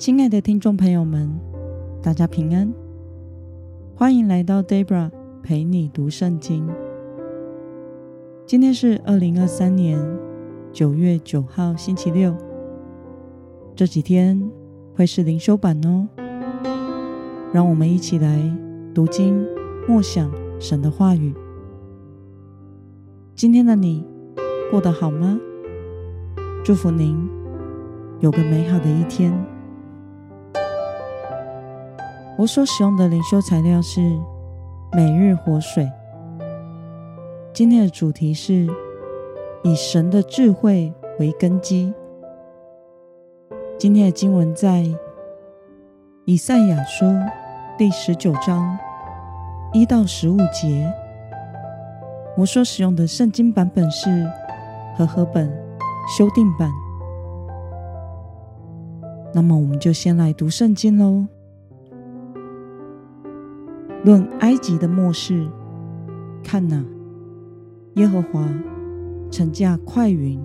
亲爱的听众朋友们，大家平安，欢迎来到 Debra 陪你读圣经。今天是二零二三年九月九号，星期六。这几天会是灵修版哦，让我们一起来读经、默想神的话语。今天的你过得好吗？祝福您有个美好的一天。我所使用的灵修材料是《每日活水》。今天的主题是以神的智慧为根基。今天的经文在以赛亚书第十九章一到十五节。我所使用的圣经版本是和合本修订版。那么，我们就先来读圣经喽。论埃及的末世，看哪，耶和华乘驾快云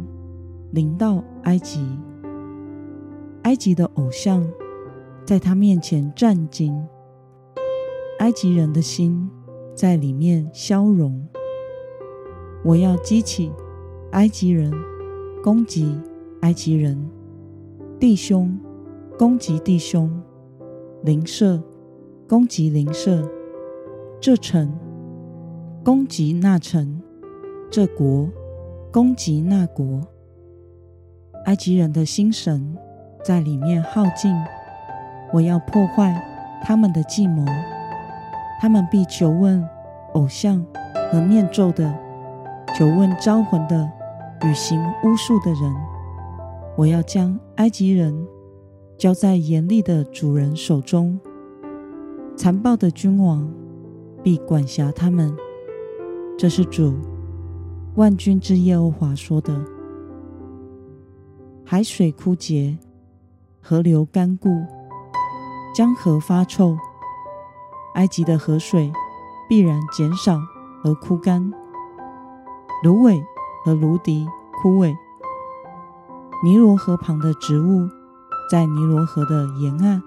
临到埃及，埃及的偶像在他面前战兢，埃及人的心在里面消融。我要激起埃及人攻击埃及人，弟兄攻击弟兄，邻舍攻击邻舍。这城攻击那城，这国攻击那国。埃及人的心神在里面耗尽，我要破坏他们的计谋。他们必求问偶像和念咒的，求问招魂的与行巫术的人。我要将埃及人交在严厉的主人手中，残暴的君王。必管辖他们，这是主万军之耶和华说的。海水枯竭，河流干固，江河发臭，埃及的河水必然减少而枯干，芦苇和芦荻枯萎。尼罗河旁的植物，在尼罗河的沿岸，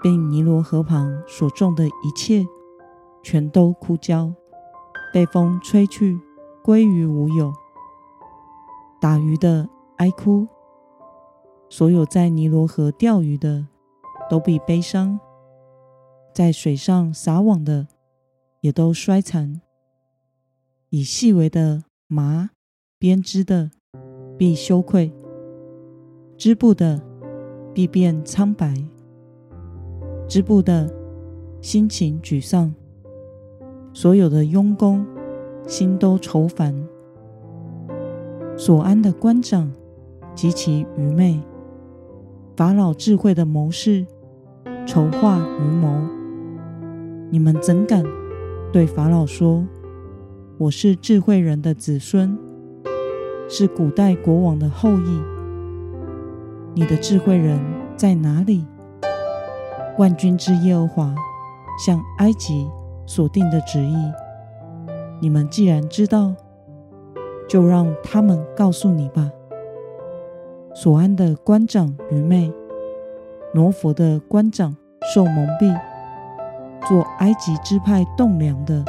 并尼罗河旁所种的一切。全都枯焦，被风吹去，归于无有。打鱼的哀哭，所有在尼罗河钓鱼的都必悲伤，在水上撒网的也都衰残。以细微的麻编织的必羞愧，织布的必变苍白，织布的心情沮丧。所有的佣工心都愁烦，所安的官长极其愚昧，法老智慧的谋士筹划愚谋。你们怎敢对法老说：“我是智慧人的子孙，是古代国王的后裔。”你的智慧人在哪里？万军之耶和华向埃及所定的旨意，你们既然知道，就让他们告诉你吧。所安的官长愚昧，挪佛的官长受蒙蔽，做埃及支派栋梁的，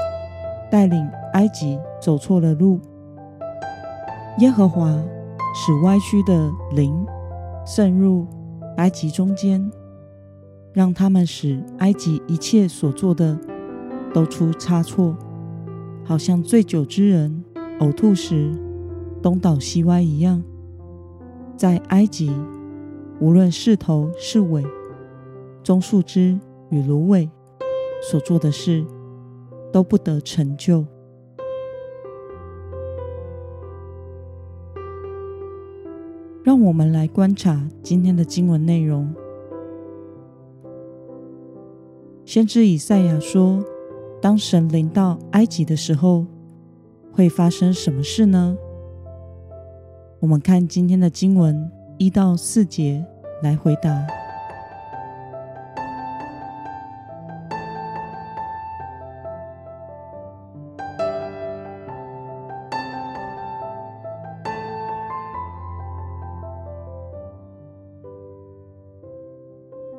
带领埃及走错了路。耶和华使歪曲的灵渗入埃及中间，让他们使埃及一切所做的。都出差错，好像醉酒之人呕吐时东倒西歪一样。在埃及，无论是头是尾，棕树枝与芦苇所做的事，都不得成就。让我们来观察今天的经文内容。先知以赛亚说。当神临到埃及的时候，会发生什么事呢？我们看今天的经文一到四节来回答。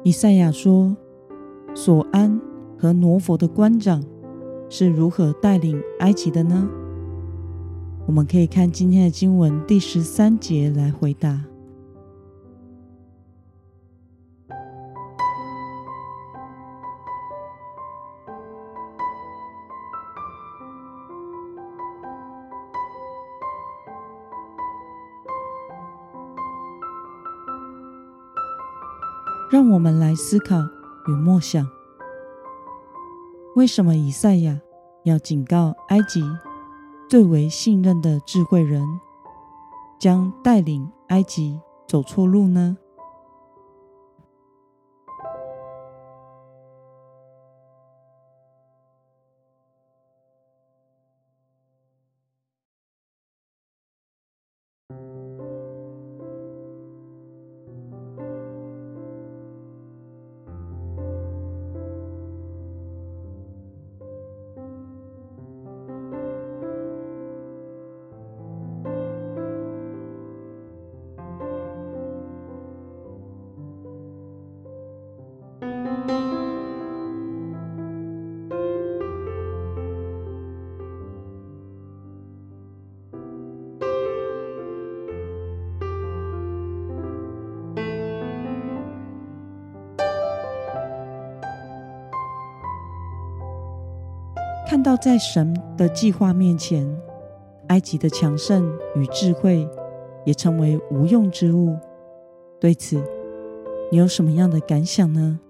以赛亚说，所安和挪佛的官长是如何带领埃及的呢？我们可以看今天的经文第十三节来回答。让我们来思考与默想：为什么以赛亚要警告埃及最为信任的智慧人将带领埃及走错路呢？看到在神的计划面前，埃及的强盛与智慧也成为无用之物。对此，你有什么样的感想呢？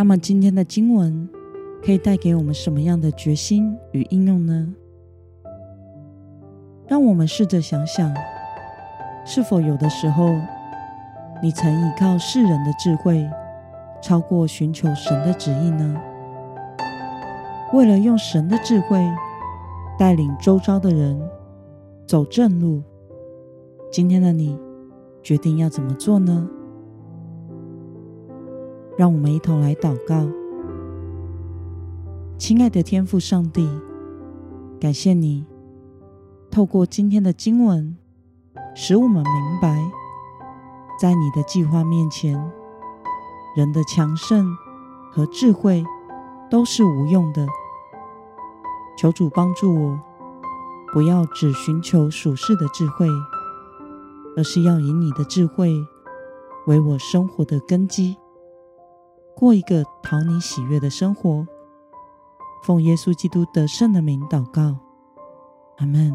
那么今天的经文可以带给我们什么样的决心与应用呢？让我们试着想想，是否有的时候，你曾依靠世人的智慧，超过寻求神的旨意呢？为了用神的智慧带领周遭的人走正路，今天的你决定要怎么做呢？让我们一同来祷告，亲爱的天父上帝，感谢你透过今天的经文，使我们明白，在你的计划面前，人的强盛和智慧都是无用的。求主帮助我，不要只寻求属世的智慧，而是要以你的智慧为我生活的根基。过一个讨你喜悦的生活，奉耶稣基督得胜的名祷告，阿门。